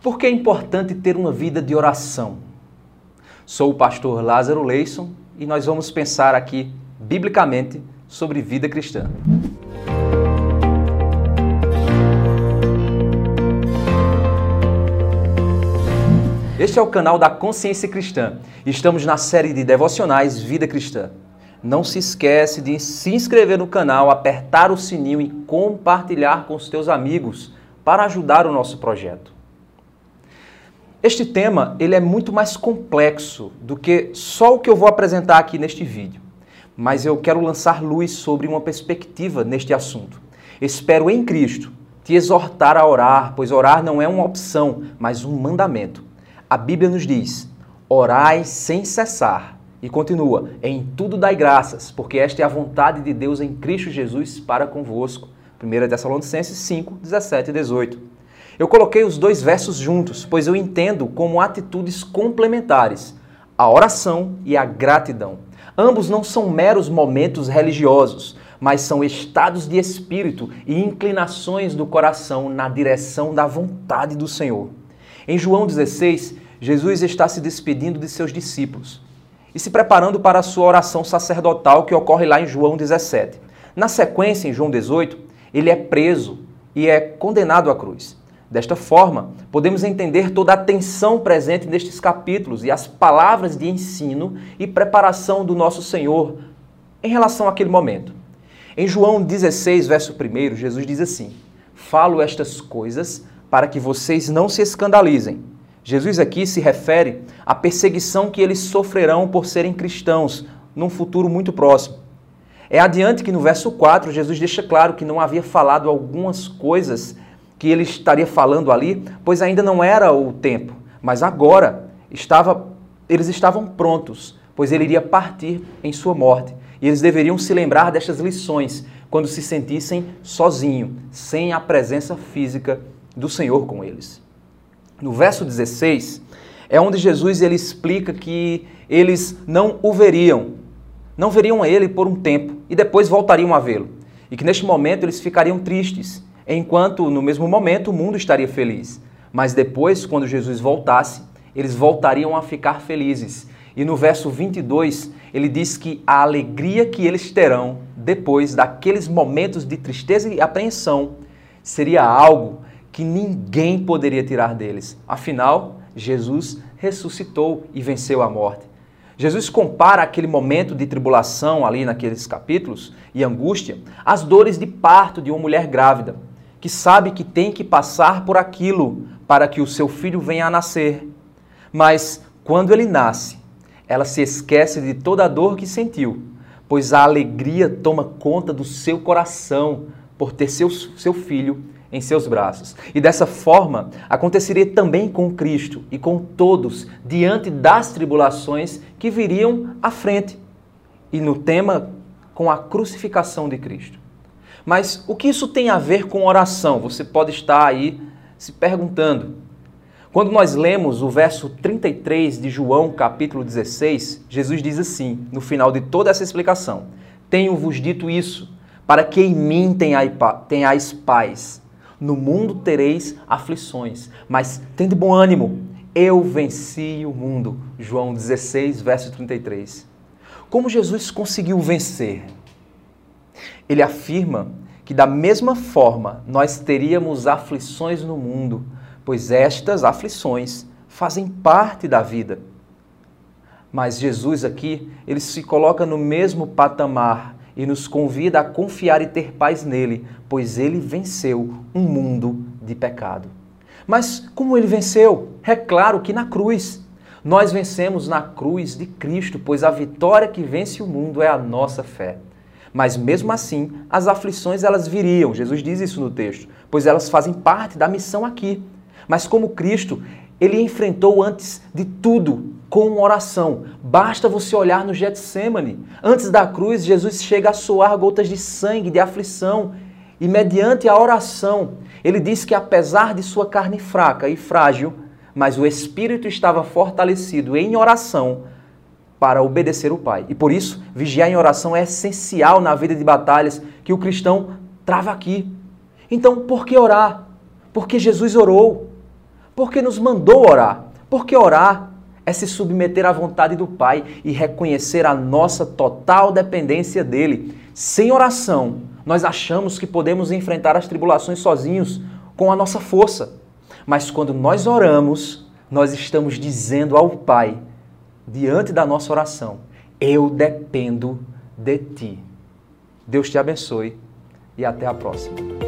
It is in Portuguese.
Por que é importante ter uma vida de oração? Sou o pastor Lázaro Leison e nós vamos pensar aqui, biblicamente, sobre vida cristã. Este é o canal da Consciência Cristã. Estamos na série de devocionais Vida Cristã. Não se esquece de se inscrever no canal, apertar o sininho e compartilhar com os teus amigos para ajudar o nosso projeto. Este tema ele é muito mais complexo do que só o que eu vou apresentar aqui neste vídeo, mas eu quero lançar luz sobre uma perspectiva neste assunto. Espero em Cristo te exortar a orar, pois orar não é uma opção, mas um mandamento. A Bíblia nos diz: orai sem cessar. E continua: em tudo dai graças, porque esta é a vontade de Deus em Cristo Jesus para convosco. 1 Tessalonicenses 5, 17 e 18. Eu coloquei os dois versos juntos, pois eu entendo como atitudes complementares a oração e a gratidão. Ambos não são meros momentos religiosos, mas são estados de espírito e inclinações do coração na direção da vontade do Senhor. Em João 16, Jesus está se despedindo de seus discípulos e se preparando para a sua oração sacerdotal que ocorre lá em João 17. Na sequência, em João 18, ele é preso e é condenado à cruz. Desta forma, podemos entender toda a tensão presente nestes capítulos e as palavras de ensino e preparação do nosso Senhor em relação àquele momento. Em João 16, verso 1, Jesus diz assim: Falo estas coisas para que vocês não se escandalizem. Jesus aqui se refere à perseguição que eles sofrerão por serem cristãos num futuro muito próximo. É adiante que no verso 4 Jesus deixa claro que não havia falado algumas coisas que ele estaria falando ali, pois ainda não era o tempo, mas agora estava, eles estavam prontos, pois ele iria partir em sua morte. E eles deveriam se lembrar destas lições quando se sentissem sozinhos, sem a presença física do Senhor com eles. No verso 16, é onde Jesus ele explica que eles não o veriam, não veriam ele por um tempo e depois voltariam a vê-lo. E que neste momento eles ficariam tristes enquanto no mesmo momento o mundo estaria feliz. Mas depois, quando Jesus voltasse, eles voltariam a ficar felizes. E no verso 22, ele diz que a alegria que eles terão depois daqueles momentos de tristeza e apreensão seria algo que ninguém poderia tirar deles. Afinal, Jesus ressuscitou e venceu a morte. Jesus compara aquele momento de tribulação ali naqueles capítulos e angústia às dores de parto de uma mulher grávida que sabe que tem que passar por aquilo para que o seu filho venha a nascer. Mas quando ele nasce, ela se esquece de toda a dor que sentiu, pois a alegria toma conta do seu coração por ter seu, seu filho em seus braços. E dessa forma aconteceria também com Cristo e com todos diante das tribulações que viriam à frente. E no tema com a crucificação de Cristo. Mas o que isso tem a ver com oração? Você pode estar aí se perguntando. Quando nós lemos o verso 33 de João, capítulo 16, Jesus diz assim, no final de toda essa explicação: Tenho-vos dito isso, para que em mim tenhais paz. No mundo tereis aflições, mas tende bom ânimo, eu venci o mundo. João 16, verso 33. Como Jesus conseguiu vencer? Ele afirma que da mesma forma nós teríamos aflições no mundo, pois estas aflições fazem parte da vida. Mas Jesus aqui, ele se coloca no mesmo patamar e nos convida a confiar e ter paz nele, pois ele venceu um mundo de pecado. Mas como ele venceu? É claro que na cruz. Nós vencemos na cruz de Cristo, pois a vitória que vence o mundo é a nossa fé. Mas mesmo assim, as aflições elas viriam. Jesus diz isso no texto, pois elas fazem parte da missão aqui. Mas como Cristo, ele enfrentou antes de tudo com oração. Basta você olhar no Getsemane. Antes da cruz, Jesus chega a soar gotas de sangue, de aflição, e mediante a oração, ele diz que apesar de sua carne fraca e frágil, mas o espírito estava fortalecido em oração para obedecer o Pai. E por isso, vigiar em oração é essencial na vida de batalhas que o cristão trava aqui. Então, por que orar? Porque Jesus orou. Porque nos mandou orar. Porque orar é se submeter à vontade do Pai e reconhecer a nossa total dependência dele. Sem oração, nós achamos que podemos enfrentar as tribulações sozinhos com a nossa força. Mas quando nós oramos, nós estamos dizendo ao Pai, diante da nossa oração, eu dependo de ti. Deus te abençoe e até a próxima.